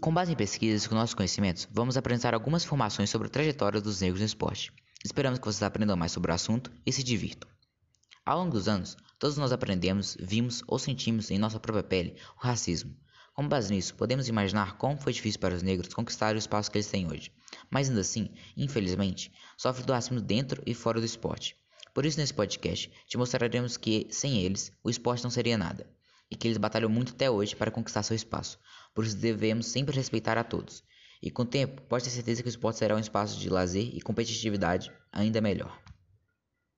Com base em pesquisas e com nossos conhecimentos, vamos apresentar algumas informações sobre a trajetória dos negros no esporte. Esperamos que vocês aprendam mais sobre o assunto e se divirtam. Ao longo dos anos, todos nós aprendemos, vimos ou sentimos em nossa própria pele o racismo. Com base nisso, podemos imaginar como foi difícil para os negros conquistar o espaço que eles têm hoje. Mas ainda assim, infelizmente, sofrem do racismo dentro e fora do esporte. Por isso, nesse podcast, te mostraremos que, sem eles, o esporte não seria nada e que eles batalham muito até hoje para conquistar seu espaço. Por isso devemos sempre respeitar a todos. E com o tempo, pode ter certeza que o esporte será um espaço de lazer e competitividade ainda melhor.